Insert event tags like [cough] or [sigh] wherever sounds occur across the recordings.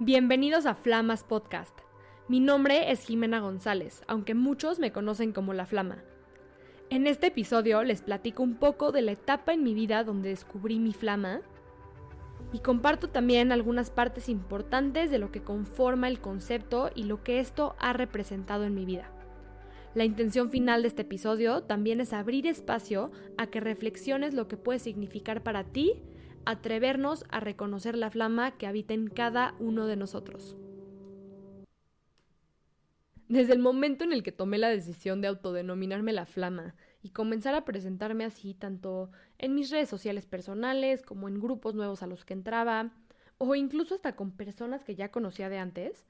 Bienvenidos a Flamas Podcast. Mi nombre es Jimena González, aunque muchos me conocen como La Flama. En este episodio les platico un poco de la etapa en mi vida donde descubrí mi flama y comparto también algunas partes importantes de lo que conforma el concepto y lo que esto ha representado en mi vida. La intención final de este episodio también es abrir espacio a que reflexiones lo que puede significar para ti atrevernos a reconocer la flama que habita en cada uno de nosotros. Desde el momento en el que tomé la decisión de autodenominarme la flama y comenzar a presentarme así tanto en mis redes sociales personales como en grupos nuevos a los que entraba, o incluso hasta con personas que ya conocía de antes,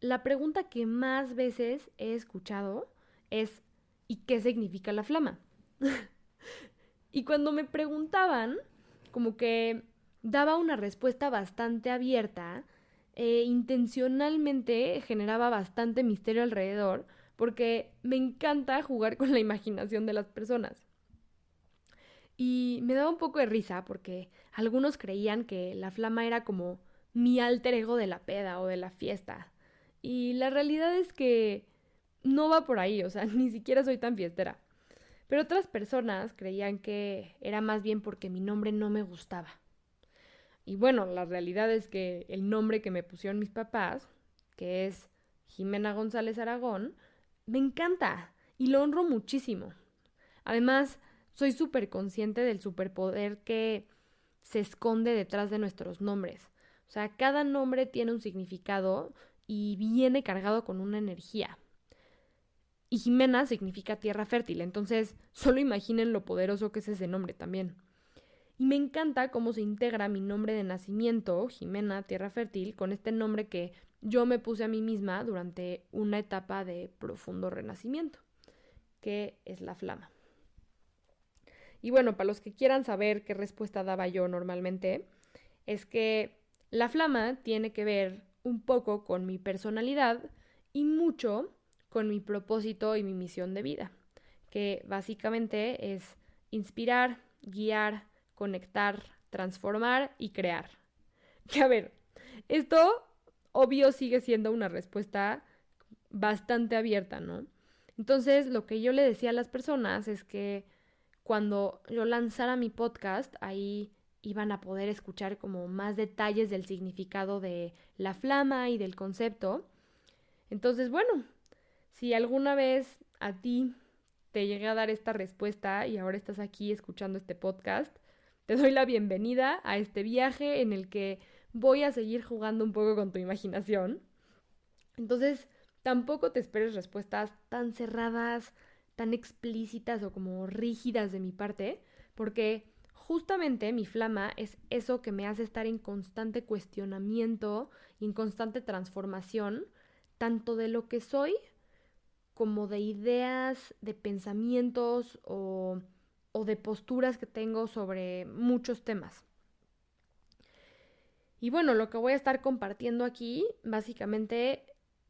la pregunta que más veces he escuchado es ¿y qué significa la flama? [laughs] y cuando me preguntaban, como que daba una respuesta bastante abierta, e intencionalmente generaba bastante misterio alrededor, porque me encanta jugar con la imaginación de las personas. Y me daba un poco de risa porque algunos creían que la flama era como mi alter ego de la peda o de la fiesta. Y la realidad es que no va por ahí, o sea, [laughs] ni siquiera soy tan fiestera. Pero otras personas creían que era más bien porque mi nombre no me gustaba. Y bueno, la realidad es que el nombre que me pusieron mis papás, que es Jimena González Aragón, me encanta y lo honro muchísimo. Además, soy súper consciente del superpoder que se esconde detrás de nuestros nombres. O sea, cada nombre tiene un significado y viene cargado con una energía. Y Jimena significa tierra fértil, entonces solo imaginen lo poderoso que es ese nombre también. Y me encanta cómo se integra mi nombre de nacimiento, Jimena Tierra Fértil, con este nombre que yo me puse a mí misma durante una etapa de profundo renacimiento, que es la flama. Y bueno, para los que quieran saber qué respuesta daba yo normalmente, es que la flama tiene que ver un poco con mi personalidad y mucho con mi propósito y mi misión de vida, que básicamente es inspirar, guiar, conectar, transformar y crear. [laughs] Que a ver, esto obvio sigue siendo una respuesta bastante abierta, ¿no? Entonces, lo que yo le decía a las personas es que cuando yo lanzara mi podcast, ahí iban a poder escuchar como más detalles del significado de la flama y del concepto. Entonces, bueno, si alguna vez a ti te llegué a dar esta respuesta y ahora estás aquí escuchando este podcast, te doy la bienvenida a este viaje en el que voy a seguir jugando un poco con tu imaginación. Entonces, tampoco te esperes respuestas tan cerradas, tan explícitas o como rígidas de mi parte, porque justamente mi flama es eso que me hace estar en constante cuestionamiento y en constante transformación, tanto de lo que soy como de ideas, de pensamientos o, o de posturas que tengo sobre muchos temas. Y bueno, lo que voy a estar compartiendo aquí básicamente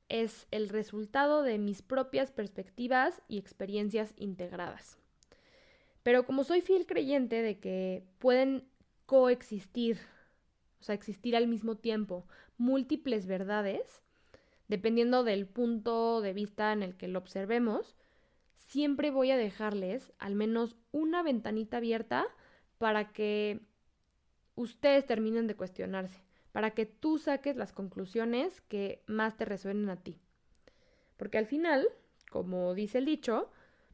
es el resultado de mis propias perspectivas y experiencias integradas. Pero como soy fiel creyente de que pueden coexistir, o sea, existir al mismo tiempo múltiples verdades, dependiendo del punto de vista en el que lo observemos, siempre voy a dejarles al menos una ventanita abierta para que ustedes terminen de cuestionarse, para que tú saques las conclusiones que más te resuenen a ti. Porque al final, como dice el dicho,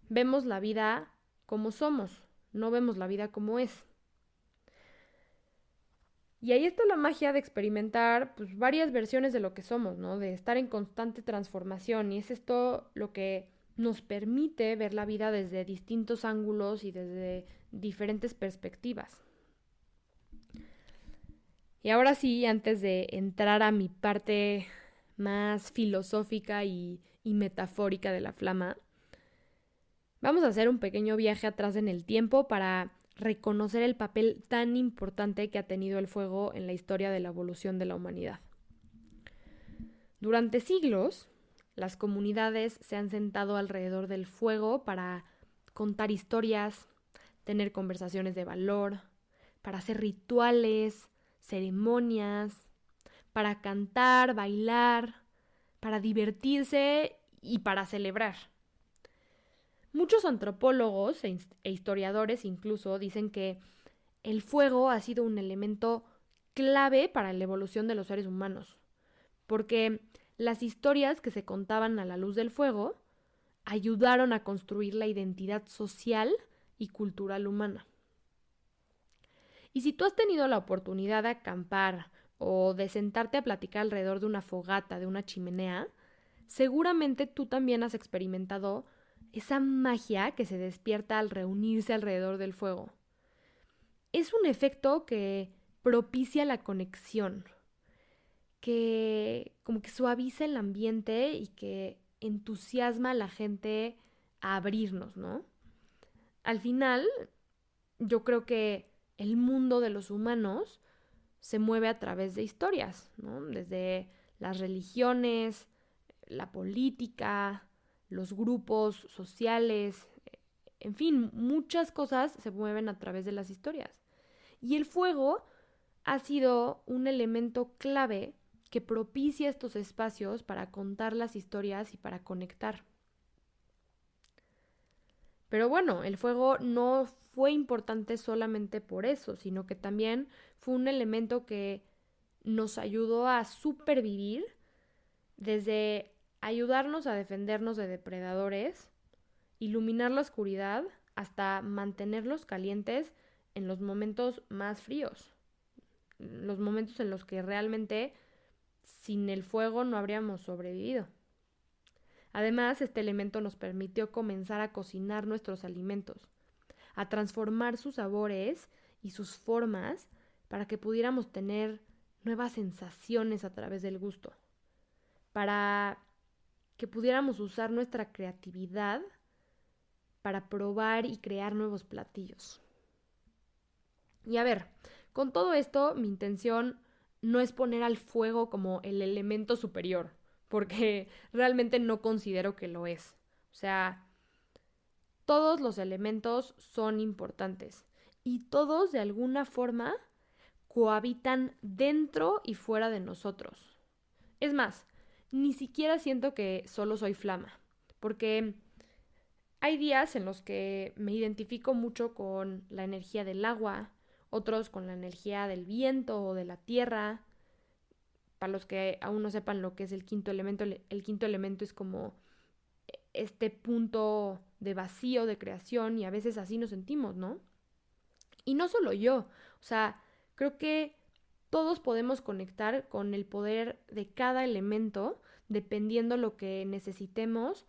vemos la vida como somos, no vemos la vida como es. Y ahí está la magia de experimentar pues, varias versiones de lo que somos, ¿no? De estar en constante transformación. Y es esto lo que nos permite ver la vida desde distintos ángulos y desde diferentes perspectivas. Y ahora sí, antes de entrar a mi parte más filosófica y, y metafórica de la flama, vamos a hacer un pequeño viaje atrás en el tiempo para reconocer el papel tan importante que ha tenido el fuego en la historia de la evolución de la humanidad. Durante siglos, las comunidades se han sentado alrededor del fuego para contar historias, tener conversaciones de valor, para hacer rituales, ceremonias, para cantar, bailar, para divertirse y para celebrar. Muchos antropólogos e, e historiadores incluso dicen que el fuego ha sido un elemento clave para la evolución de los seres humanos, porque las historias que se contaban a la luz del fuego ayudaron a construir la identidad social y cultural humana. Y si tú has tenido la oportunidad de acampar o de sentarte a platicar alrededor de una fogata, de una chimenea, seguramente tú también has experimentado esa magia que se despierta al reunirse alrededor del fuego. Es un efecto que propicia la conexión, que como que suaviza el ambiente y que entusiasma a la gente a abrirnos, ¿no? Al final, yo creo que el mundo de los humanos se mueve a través de historias, ¿no? Desde las religiones, la política, los grupos sociales, en fin, muchas cosas se mueven a través de las historias. Y el fuego ha sido un elemento clave que propicia estos espacios para contar las historias y para conectar. Pero bueno, el fuego no fue importante solamente por eso, sino que también fue un elemento que nos ayudó a supervivir desde ayudarnos a defendernos de depredadores, iluminar la oscuridad, hasta mantenerlos calientes en los momentos más fríos, los momentos en los que realmente sin el fuego no habríamos sobrevivido. Además, este elemento nos permitió comenzar a cocinar nuestros alimentos, a transformar sus sabores y sus formas para que pudiéramos tener nuevas sensaciones a través del gusto, para que pudiéramos usar nuestra creatividad para probar y crear nuevos platillos. Y a ver, con todo esto mi intención no es poner al fuego como el elemento superior, porque [laughs] realmente no considero que lo es. O sea, todos los elementos son importantes y todos de alguna forma cohabitan dentro y fuera de nosotros. Es más, ni siquiera siento que solo soy flama, porque hay días en los que me identifico mucho con la energía del agua, otros con la energía del viento o de la tierra. Para los que aún no sepan lo que es el quinto elemento, el quinto elemento es como este punto de vacío, de creación, y a veces así nos sentimos, ¿no? Y no solo yo, o sea, creo que todos podemos conectar con el poder de cada elemento dependiendo lo que necesitemos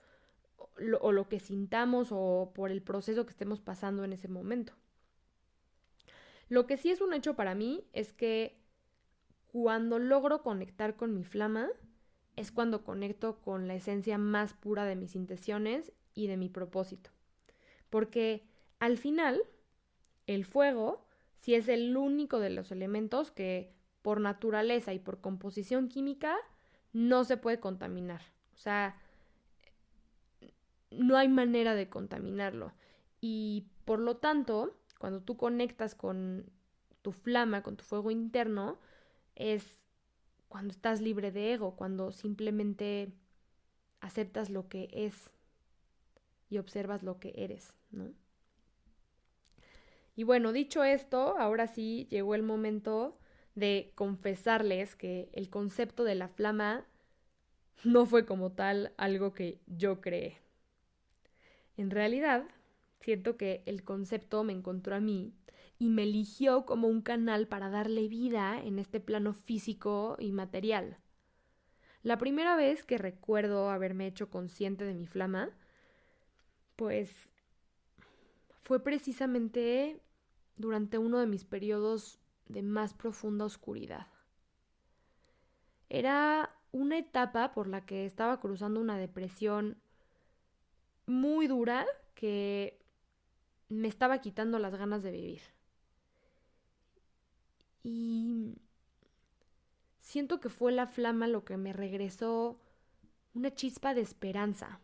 o lo que sintamos o por el proceso que estemos pasando en ese momento. Lo que sí es un hecho para mí es que cuando logro conectar con mi flama, es cuando conecto con la esencia más pura de mis intenciones y de mi propósito. Porque al final, el fuego, si es el único de los elementos que por naturaleza y por composición química no se puede contaminar. O sea, no hay manera de contaminarlo. Y por lo tanto, cuando tú conectas con tu flama, con tu fuego interno, es cuando estás libre de ego, cuando simplemente aceptas lo que es y observas lo que eres, ¿no? Y bueno, dicho esto, ahora sí llegó el momento de confesarles que el concepto de la flama no fue como tal algo que yo creé. En realidad, siento que el concepto me encontró a mí y me eligió como un canal para darle vida en este plano físico y material. La primera vez que recuerdo haberme hecho consciente de mi flama, pues fue precisamente durante uno de mis periodos de más profunda oscuridad. Era una etapa por la que estaba cruzando una depresión muy dura que me estaba quitando las ganas de vivir. Y siento que fue la flama lo que me regresó una chispa de esperanza,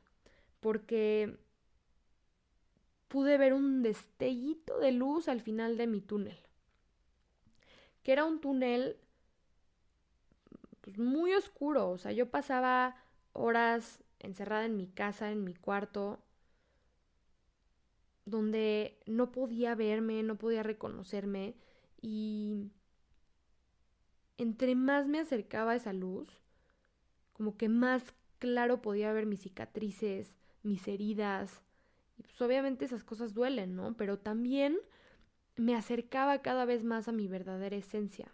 porque pude ver un destellito de luz al final de mi túnel, que era un túnel pues, muy oscuro. O sea, yo pasaba horas encerrada en mi casa, en mi cuarto, donde no podía verme, no podía reconocerme y entre más me acercaba a esa luz, como que más claro podía ver mis cicatrices, mis heridas. Y pues obviamente esas cosas duelen, ¿no? Pero también me acercaba cada vez más a mi verdadera esencia.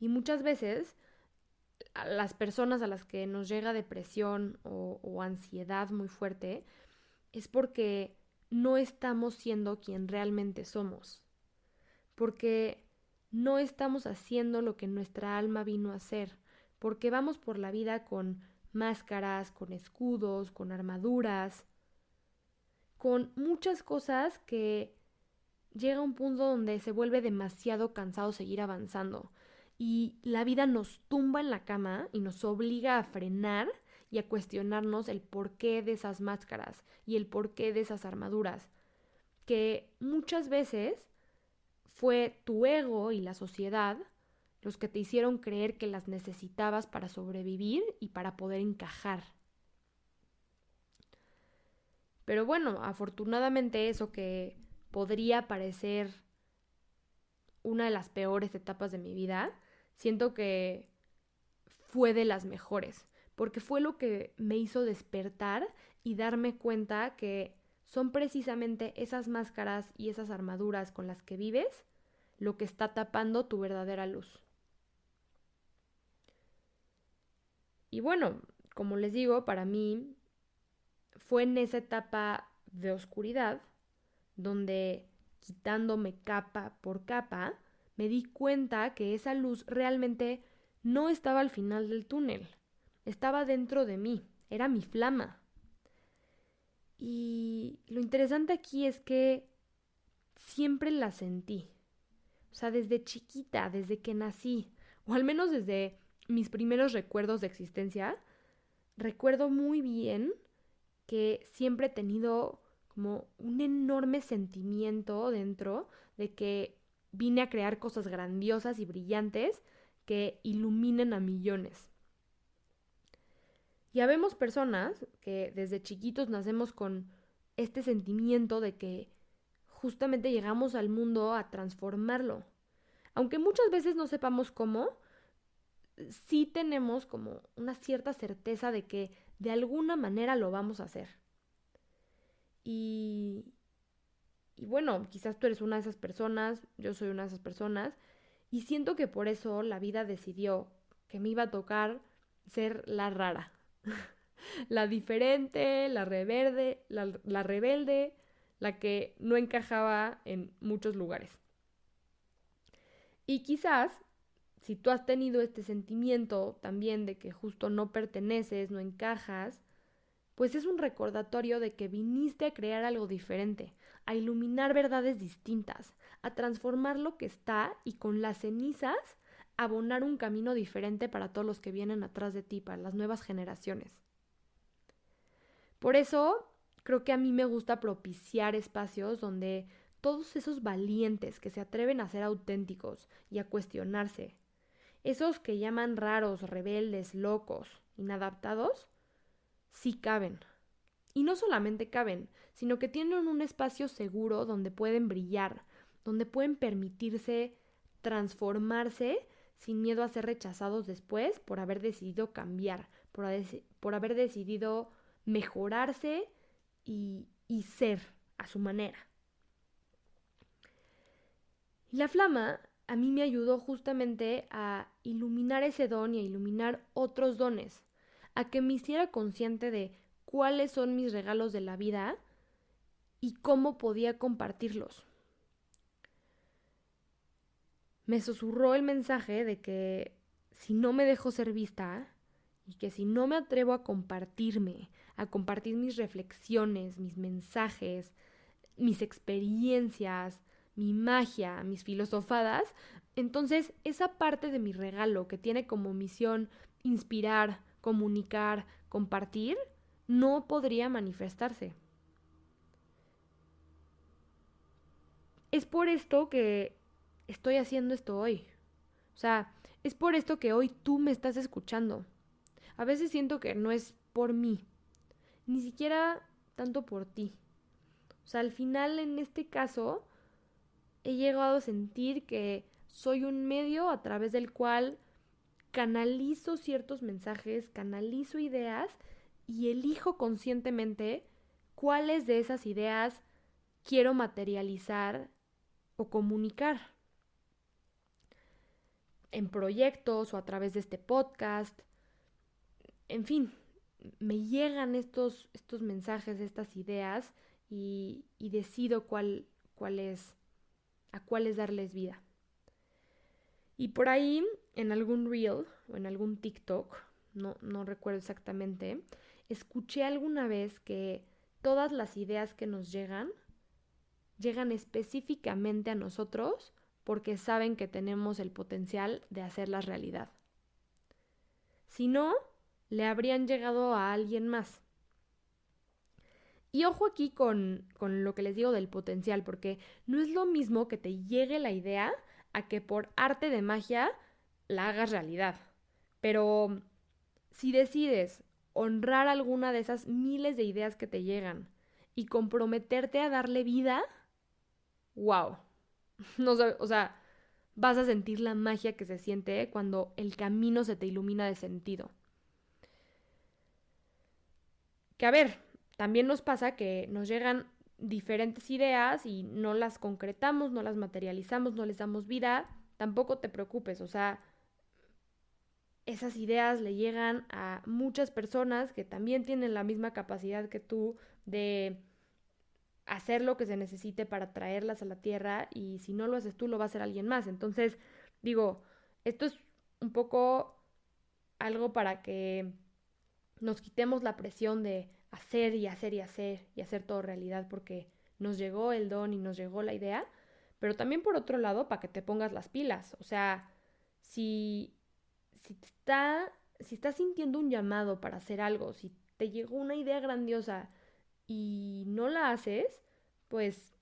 Y muchas veces las personas a las que nos llega depresión o, o ansiedad muy fuerte es porque no estamos siendo quien realmente somos. Porque no estamos haciendo lo que nuestra alma vino a hacer. Porque vamos por la vida con máscaras, con escudos, con armaduras, con muchas cosas que llega un punto donde se vuelve demasiado cansado seguir avanzando y la vida nos tumba en la cama y nos obliga a frenar y a cuestionarnos el porqué de esas máscaras y el porqué de esas armaduras, que muchas veces fue tu ego y la sociedad los que te hicieron creer que las necesitabas para sobrevivir y para poder encajar. Pero bueno, afortunadamente eso que podría parecer una de las peores etapas de mi vida, siento que fue de las mejores, porque fue lo que me hizo despertar y darme cuenta que son precisamente esas máscaras y esas armaduras con las que vives lo que está tapando tu verdadera luz. Y bueno, como les digo, para mí fue en esa etapa de oscuridad donde quitándome capa por capa, me di cuenta que esa luz realmente no estaba al final del túnel, estaba dentro de mí, era mi flama. Y lo interesante aquí es que siempre la sentí. O sea, desde chiquita, desde que nací, o al menos desde mis primeros recuerdos de existencia, recuerdo muy bien que siempre he tenido como un enorme sentimiento dentro de que vine a crear cosas grandiosas y brillantes que iluminen a millones. Ya vemos personas que desde chiquitos nacemos con este sentimiento de que justamente llegamos al mundo a transformarlo. Aunque muchas veces no sepamos cómo, sí tenemos como una cierta certeza de que de alguna manera lo vamos a hacer. Y, y bueno, quizás tú eres una de esas personas, yo soy una de esas personas, y siento que por eso la vida decidió que me iba a tocar ser la rara, [laughs] la diferente, la reverde, la, la rebelde, la que no encajaba en muchos lugares. Y quizás, si tú has tenido este sentimiento también de que justo no perteneces, no encajas, pues es un recordatorio de que viniste a crear algo diferente, a iluminar verdades distintas, a transformar lo que está y con las cenizas abonar un camino diferente para todos los que vienen atrás de ti, para las nuevas generaciones. Por eso creo que a mí me gusta propiciar espacios donde todos esos valientes que se atreven a ser auténticos y a cuestionarse, esos que llaman raros, rebeldes, locos, inadaptados, sí caben. Y no solamente caben, sino que tienen un espacio seguro donde pueden brillar, donde pueden permitirse transformarse sin miedo a ser rechazados después por haber decidido cambiar, por, por haber decidido mejorarse y, y ser a su manera. Y la flama a mí me ayudó justamente a iluminar ese don y a iluminar otros dones, a que me hiciera consciente de cuáles son mis regalos de la vida y cómo podía compartirlos. Me susurró el mensaje de que si no me dejo ser vista y que si no me atrevo a compartirme, a compartir mis reflexiones, mis mensajes, mis experiencias, mi magia, mis filosofadas, entonces esa parte de mi regalo que tiene como misión inspirar, comunicar, compartir, no podría manifestarse. Es por esto que estoy haciendo esto hoy. O sea, es por esto que hoy tú me estás escuchando. A veces siento que no es por mí, ni siquiera tanto por ti. O sea, al final en este caso he llegado a sentir que soy un medio a través del cual canalizo ciertos mensajes, canalizo ideas y elijo conscientemente cuáles de esas ideas quiero materializar o comunicar en proyectos o a través de este podcast. En fin, me llegan estos, estos mensajes, estas ideas y, decido cuál, cuál es, a cuáles darles vida. Y por ahí, en algún reel o en algún TikTok, no, no recuerdo exactamente, escuché alguna vez que todas las ideas que nos llegan llegan específicamente a nosotros porque saben que tenemos el potencial de hacerlas realidad. Si no, le habrían llegado a alguien más. Y ojo aquí con, con, lo que les digo del potencial, porque no es lo mismo que te llegue la idea a que por arte de magia la hagas realidad. Pero si decides honrar alguna de esas miles de ideas que te llegan y comprometerte a darle vida, wow, [laughs] No, o sea, vas a sentir la magia que se siente cuando el camino se te ilumina de sentido. Que a ver, también nos pasa que nos llegan diferentes ideas y no las concretamos, no las materializamos, no les damos vida, tampoco te preocupes, o sea, esas ideas le llegan a muchas personas que también tienen la misma capacidad que tú de hacer lo que se necesite para traerlas a la tierra y si no lo haces tú, lo va a hacer alguien más. Entonces, digo, esto es un poco algo para que nos quitemos la presión de hacer y hacer y hacer y hacer todo realidad porque nos llegó el don y nos llegó la idea, pero también por otro lado para que te pongas las pilas. O sea, si, si, está, si estás sintiendo un llamado para hacer algo, si te llegó una idea grandiosa, y no la haces, pues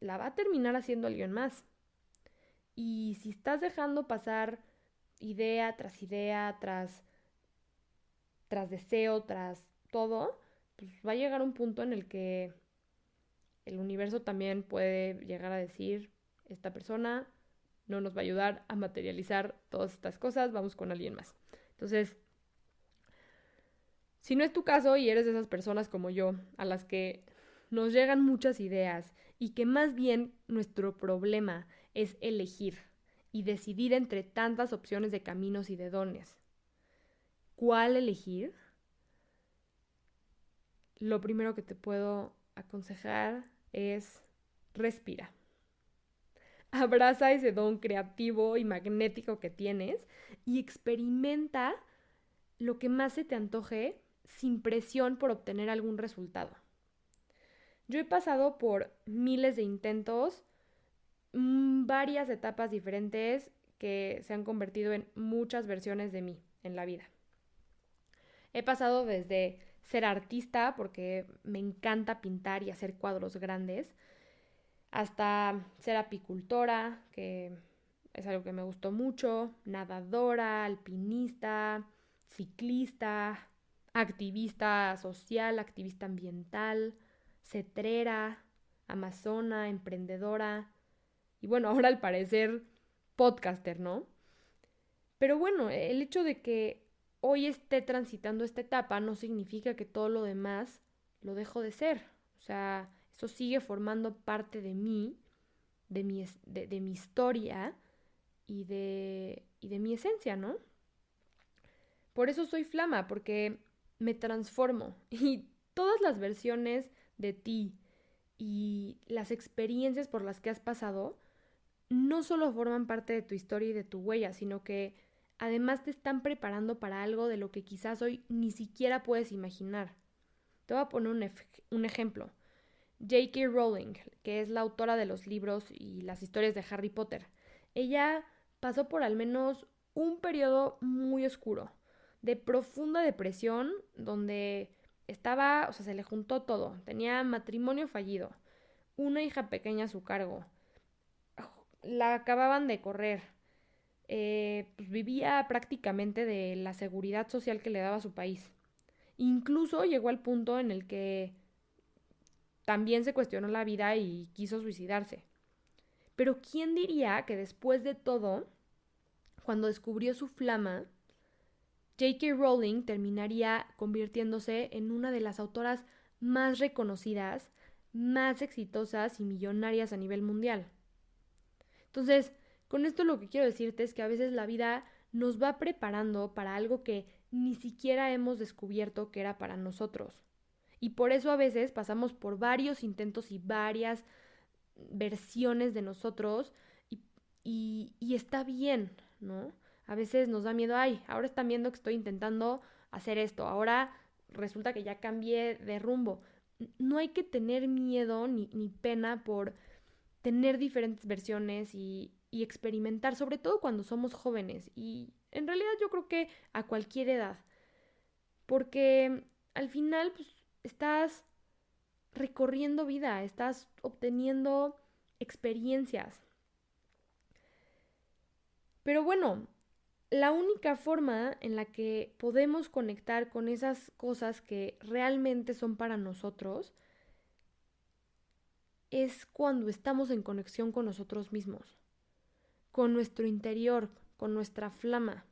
la va a terminar haciendo alguien más. Y si estás dejando pasar idea tras idea, tras, tras deseo, tras todo, pues va a llegar un punto en el que el universo también puede llegar a decir, esta persona no nos va a ayudar a materializar todas estas cosas, vamos con alguien más. Entonces, si no es tu caso y eres de esas personas como yo, a las que nos llegan muchas ideas y que más bien nuestro problema es elegir y decidir entre tantas opciones de caminos y de dones, ¿cuál elegir? Lo primero que te puedo aconsejar es respira. Abraza ese don creativo y magnético que tienes y experimenta lo que más se te antoje sin presión por obtener algún resultado. Yo he pasado por miles de intentos, mm, varias etapas diferentes que se han convertido en muchas versiones de mí en la vida. He pasado desde ser artista, porque me encanta pintar y hacer cuadros grandes, hasta ser apicultora, que es algo que me gustó mucho, nadadora, alpinista, ciclista, activista social, activista ambiental, cetrera, amazona, emprendedora y bueno, [laughs] ahora al parecer podcaster, ¿no? Pero bueno, el hecho de que hoy esté transitando esta etapa no significa que todo lo demás lo dejo de ser. O sea, eso sigue formando parte de mí, de mi, de, mi historia y de, y de mi esencia, ¿no? Por eso soy flama, porque me transformo [laughs] y todas las versiones de ti y las experiencias por las que has pasado no solo forman parte de tu historia y de tu huella, sino que además te están preparando para algo de lo que quizás hoy ni siquiera puedes imaginar. Te voy a poner un, un ejemplo. J.K. Rowling, que es la autora de los libros y las historias de Harry Potter, ella pasó por al menos un periodo muy oscuro de profunda depresión, donde estaba, o sea, se le juntó todo. Tenía matrimonio fallido, una hija pequeña a su cargo, la acababan de correr, eh, pues vivía prácticamente de la seguridad social que le daba su país. Incluso llegó al punto en el que también se cuestionó la vida y quiso suicidarse. Pero ¿quién diría que después de todo, cuando descubrió su flama, J.K. Rowling terminaría convirtiéndose en una de las autoras más reconocidas, más exitosas y millonarias a nivel mundial. Entonces, con esto lo que quiero decirte es que a veces la vida nos va preparando para algo que ni siquiera hemos descubierto que era para nosotros. Y por eso a veces pasamos por varios intentos y varias versiones de nosotros y, está bien, ¿no? A veces nos da miedo, ay, ahora están viendo que estoy intentando hacer esto, ahora resulta que ya cambié de rumbo. No hay que tener miedo ni, ni pena por tener diferentes versiones y, y experimentar, sobre todo cuando somos jóvenes y en realidad yo creo que a cualquier edad, porque al final pues, estás recorriendo vida, estás obteniendo experiencias. Pero bueno, la única forma en la que podemos conectar con esas cosas que realmente son para nosotros es cuando estamos en conexión con nosotros mismos, con nuestro interior, con nuestra flama.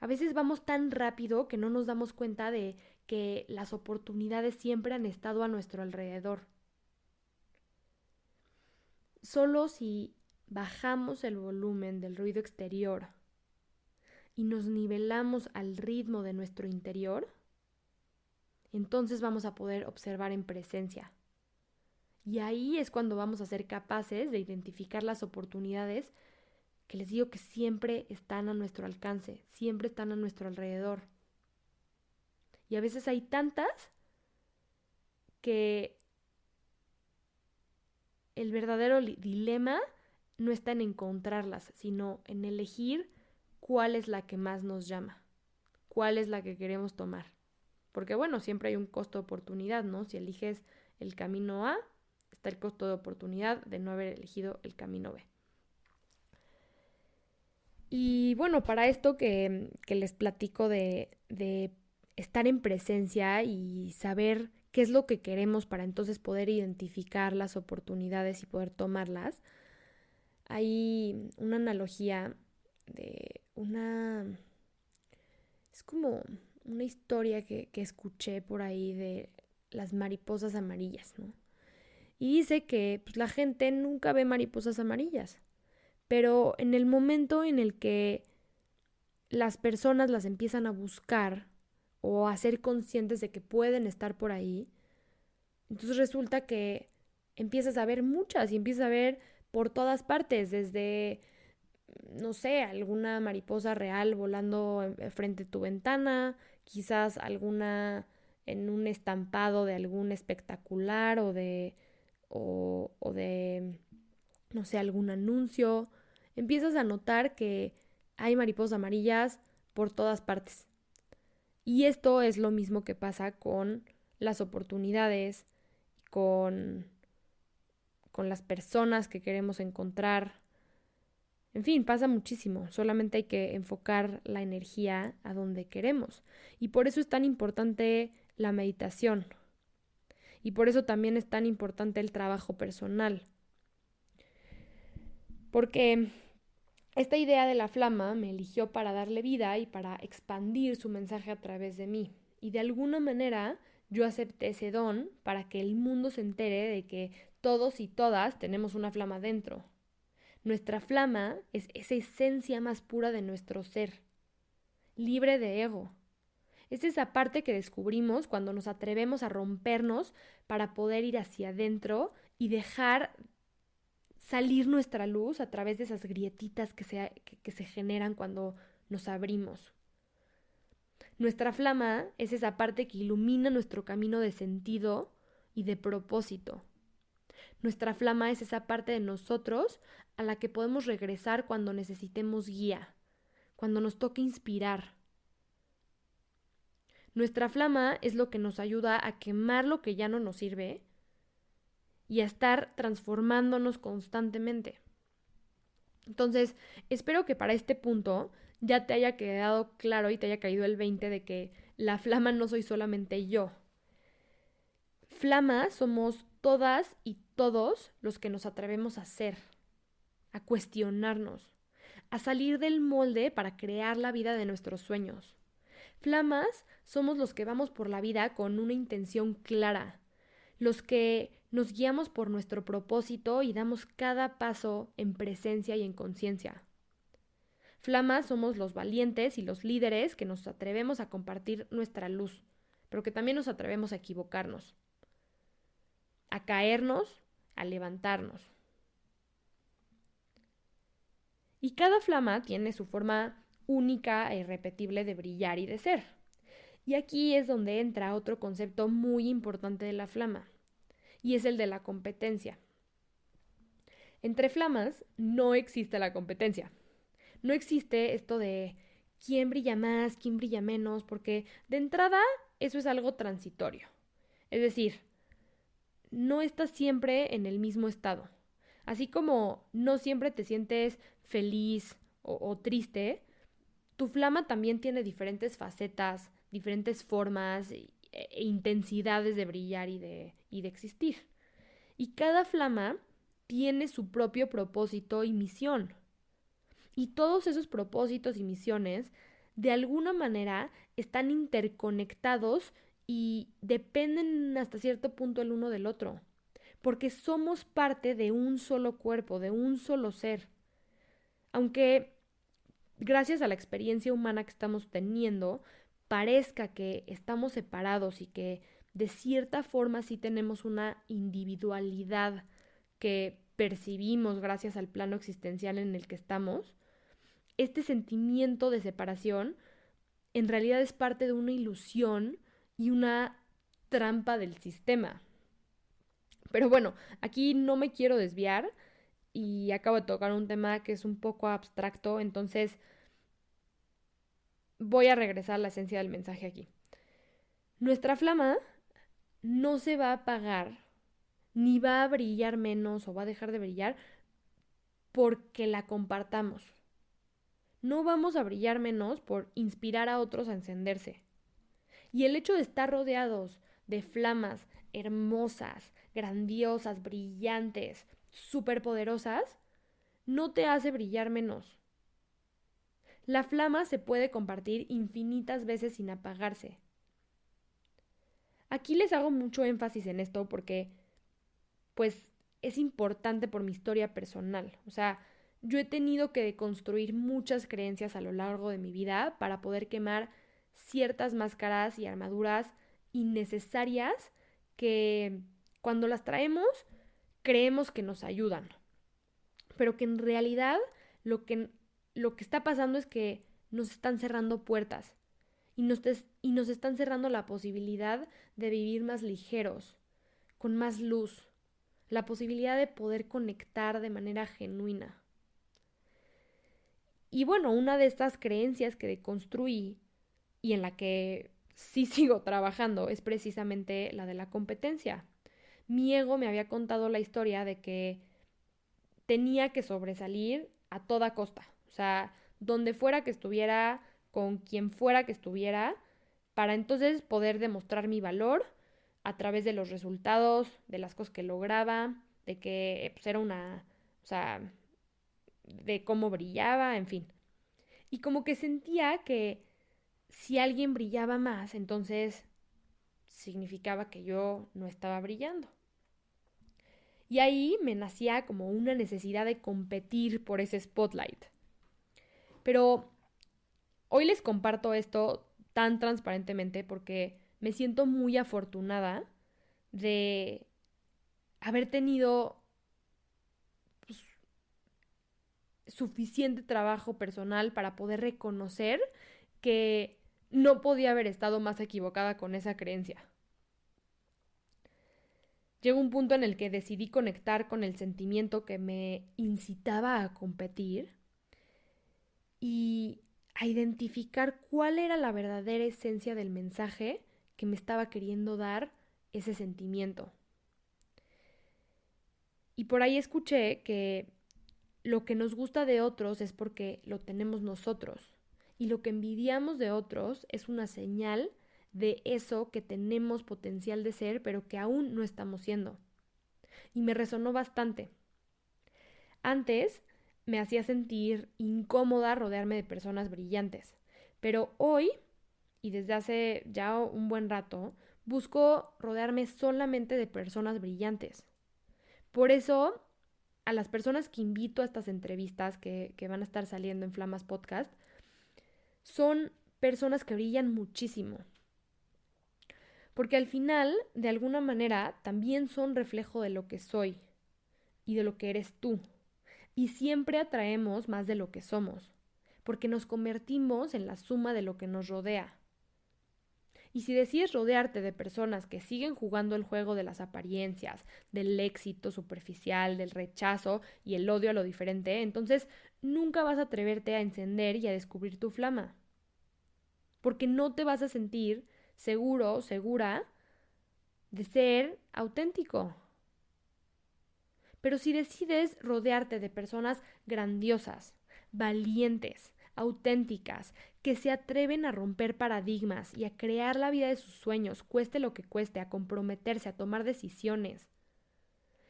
A veces vamos tan rápido que no nos damos cuenta de que las oportunidades siempre han estado a nuestro alrededor. Solo si bajamos el volumen del ruido exterior y nos nivelamos al ritmo de nuestro interior, entonces vamos a poder observar en presencia. Y ahí es cuando vamos a ser capaces de identificar las oportunidades que les digo que siempre están a nuestro alcance, siempre están a nuestro alrededor. Y a veces hay tantas que el verdadero dilema no está en encontrarlas, sino en elegir cuál es la que más nos llama, cuál es la que queremos tomar. Porque bueno, siempre hay un costo de oportunidad, ¿no? Si eliges el camino A, está el costo de oportunidad de no haber elegido el camino B. Y bueno, para esto que, les platico de, de estar en presencia y saber qué es lo que queremos para entonces poder identificar las oportunidades y poder tomarlas, hay una analogía de una... Es como una historia que, escuché por ahí de las mariposas amarillas, ¿no? Y dice que pues, la gente nunca ve mariposas amarillas pero en el momento en el que las personas las empiezan a buscar o a ser conscientes de que pueden estar por ahí, entonces resulta que empiezas a ver muchas y empiezas a ver por todas partes, desde, no sé, alguna mariposa real volando frente a tu ventana, quizás alguna en un estampado de algún espectacular o de, o de, no sé, algún anuncio, empiezas a notar que hay mariposas amarillas por todas partes. Y esto es lo mismo que pasa con las oportunidades, con, con las personas que queremos encontrar. En fin, pasa muchísimo. Solamente hay que enfocar la energía a donde queremos. Y por eso es tan importante la meditación. Y por eso también es tan importante el trabajo personal. Porque esta idea de la flama me eligió para darle vida y para expandir su mensaje a través de mí. Y de alguna manera yo acepté ese don para que el mundo se entere de que todos y todas tenemos una flama dentro. Nuestra flama es esa esencia más pura de nuestro ser, libre de ego. Es esa parte que descubrimos cuando nos atrevemos a rompernos para poder ir hacia adentro y dejar salir nuestra luz a través de esas grietitas que se, que, se generan cuando nos abrimos. Nuestra flama es esa parte que ilumina nuestro camino de sentido y de propósito. Nuestra flama es esa parte de nosotros a la que podemos regresar cuando necesitemos guía, cuando nos toque inspirar. Nuestra flama es lo que nos ayuda a quemar lo que ya no nos sirve y a estar transformándonos constantemente. Entonces, espero que para este punto ya te haya quedado claro y te haya caído el 20 de que la flama no soy solamente yo. Flama somos todas y todos los que nos atrevemos a ser, a cuestionarnos, a salir del molde para crear la vida de nuestros sueños. Flamas somos los que vamos por la vida con una intención clara, los que nos guiamos por nuestro propósito y damos cada paso en presencia y en conciencia. Flamas somos los valientes y los líderes que nos atrevemos a compartir nuestra luz, pero que también nos atrevemos a equivocarnos, a caernos, a levantarnos. Y cada flama tiene su forma única e irrepetible de brillar y de ser. Y aquí es donde entra otro concepto muy importante de la flama, y es el de la competencia. Entre flamas no existe la competencia. No existe esto de quién brilla más, quién brilla menos, porque de entrada eso es algo transitorio. Es decir, no estás siempre en el mismo estado. Así como no siempre te sientes feliz o, triste, tu flama también tiene diferentes facetas, diferentes formas e, intensidades de brillar y de, y de existir. Y cada flama tiene su propio propósito y misión. Y todos esos propósitos y misiones, de alguna manera, están interconectados y dependen hasta cierto punto el uno del otro. Porque somos parte de un solo cuerpo, de un solo ser. Aunque gracias a la experiencia humana que estamos teniendo, parezca que estamos separados y que de cierta forma sí tenemos una individualidad que percibimos gracias al plano existencial en el que estamos, este sentimiento de separación en realidad es parte de una ilusión y una trampa del sistema. Pero bueno, aquí no me quiero desviar y acabo de tocar un tema que es un poco abstracto, entonces voy a regresar a la esencia del mensaje aquí. Nuestra flama no se va a apagar, ni va a brillar menos o va a dejar de brillar porque la compartamos. No vamos a brillar menos por inspirar a otros a encenderse. Y el hecho de estar rodeados de flamas hermosas, grandiosas, brillantes, superpoderosas, no te hace brillar menos. La flama se puede compartir infinitas veces sin apagarse. Aquí les hago mucho énfasis en esto porque, pues, es importante por mi historia personal. O sea, yo he tenido que deconstruir muchas creencias a lo largo de mi vida para poder quemar ciertas máscaras y armaduras innecesarias que cuando las traemos creemos que nos ayudan, pero que en realidad lo que, lo que está pasando es que nos están cerrando puertas y nos, están cerrando la posibilidad de vivir más ligeros, con más luz, la posibilidad de poder conectar de manera genuina. Y bueno, una de estas creencias que deconstruí y en la que sí [laughs] sigo trabajando es precisamente la de la competencia mi ego me había contado la historia de que tenía que sobresalir a toda costa. O sea, donde fuera que estuviera, con quien fuera que estuviera, para entonces poder demostrar mi valor a través de los resultados, de las cosas que lograba, de que pues, era una, o sea, de cómo brillaba, en fin. Y como que sentía que si alguien brillaba más, entonces significaba que yo no estaba brillando. Y ahí me nacía como una necesidad de competir por ese spotlight. Pero hoy les comparto esto tan transparentemente porque me siento muy afortunada de haber tenido pues, suficiente trabajo personal para poder reconocer que no podía haber estado más equivocada con esa creencia. Llegó un punto en el que decidí conectar con el sentimiento que me incitaba a competir y a identificar cuál era la verdadera esencia del mensaje que me estaba queriendo dar ese sentimiento. Y por ahí escuché que lo que nos gusta de otros es porque lo tenemos nosotros. Y lo que envidiamos de otros es una señal de eso que tenemos potencial de ser, pero que aún no estamos siendo. Y me resonó bastante. Antes me hacía sentir incómoda rodearme de personas brillantes, pero hoy, y desde hace ya un buen rato, busco rodearme solamente de personas brillantes. Por eso, a las personas que invito a estas entrevistas que, van a estar saliendo en Flamas Podcast, son personas que brillan muchísimo. Porque al final, de alguna manera, también son reflejo de lo que soy y de lo que eres tú. Y siempre atraemos más de lo que somos, porque nos convertimos en la suma de lo que nos rodea. Y si decides rodearte de personas que siguen jugando el juego de las apariencias, del éxito superficial, del rechazo y el odio a lo diferente, entonces nunca vas a atreverte a encender y a descubrir tu flama. Porque no te vas a sentir seguro, segura de ser auténtico. Pero si decides rodearte de personas grandiosas, valientes, auténticas, que se atreven a romper paradigmas y a crear la vida de sus sueños, cueste lo que cueste, a comprometerse, a tomar decisiones.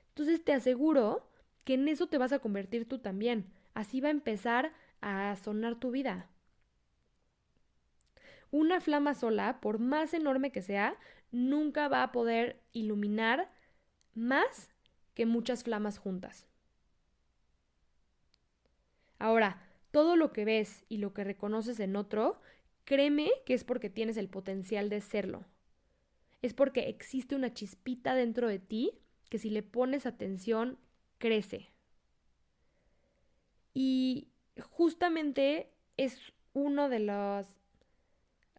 Entonces te aseguro que en eso te vas a convertir tú también. Así va a empezar a sonar tu vida. Una flama sola, por más enorme que sea, nunca va a poder iluminar más que muchas flamas juntas. Ahora, todo lo que ves y lo que reconoces en otro, créeme que es porque tienes el potencial de serlo. Es porque existe una chispita dentro de ti que si le pones atención, crece. Y justamente es una de las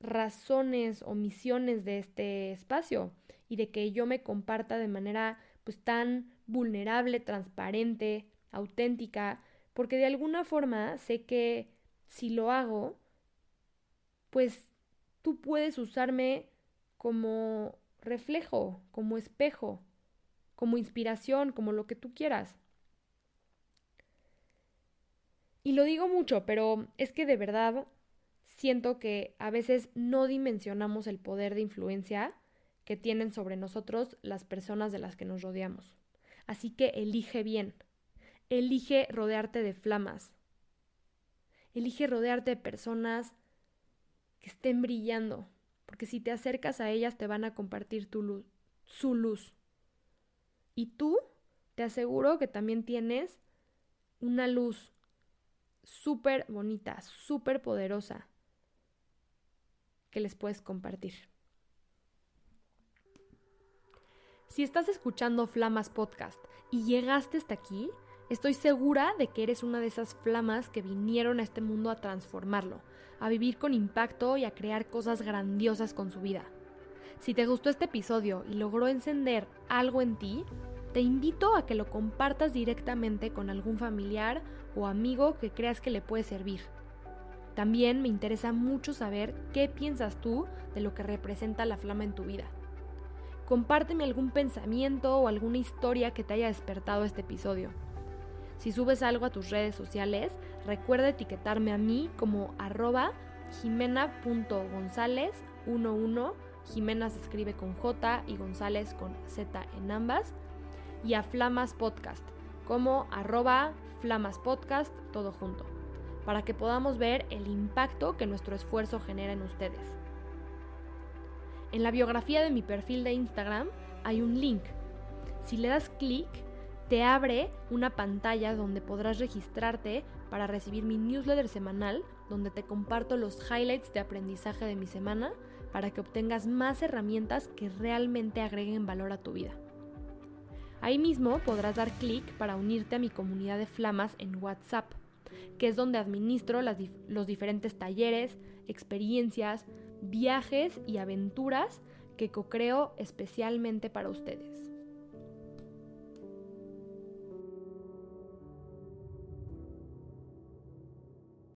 razones o misiones de este espacio y de que yo me comparta de manera pues tan vulnerable, transparente, auténtica, porque de alguna forma sé que si lo hago, pues tú puedes usarme como reflejo, como espejo, como inspiración, como lo que tú quieras. Y lo digo mucho, pero es que de verdad siento que a veces no dimensionamos el poder de influencia que tienen sobre nosotros las personas de las que nos rodeamos. Así que elige bien. Elige rodearte de flamas. Elige rodearte de personas que estén brillando, porque si te acercas a ellas te van a compartir tu luz, su luz. Y tú te aseguro que también tienes una luz súper bonita, súper poderosa, que les puedes compartir. Si estás escuchando Flamas Podcast y llegaste hasta aquí, estoy segura de que eres una de esas flamas que vinieron a este mundo a transformarlo, a vivir con impacto y a crear cosas grandiosas con su vida. Si te gustó este episodio y logró encender algo en ti, te invito a que lo compartas directamente con algún familiar o amigo que creas que le puede servir. También me interesa mucho saber qué piensas tú de lo que representa la flama en tu vida. Compárteme algún pensamiento o alguna historia que te haya despertado este episodio. Si subes algo a tus redes sociales, recuerda etiquetarme a mí como arroba jimena.gonzález11. Jimena se escribe con J y González con Z en ambas. Y a Flamas Podcast como arroba Flamas Podcast todo junto para que podamos ver el impacto que nuestro esfuerzo genera en ustedes. En la biografía de mi perfil de Instagram hay un link. Si le das clic, te abre una pantalla donde podrás registrarte para recibir mi newsletter semanal donde te comparto los highlights de aprendizaje de mi semana para que obtengas más herramientas que realmente agreguen valor a tu vida. Ahí mismo podrás dar clic para unirte a mi comunidad de flamas en WhatsApp que es donde administro los diferentes talleres, experiencias, viajes y aventuras que co-creo especialmente para ustedes.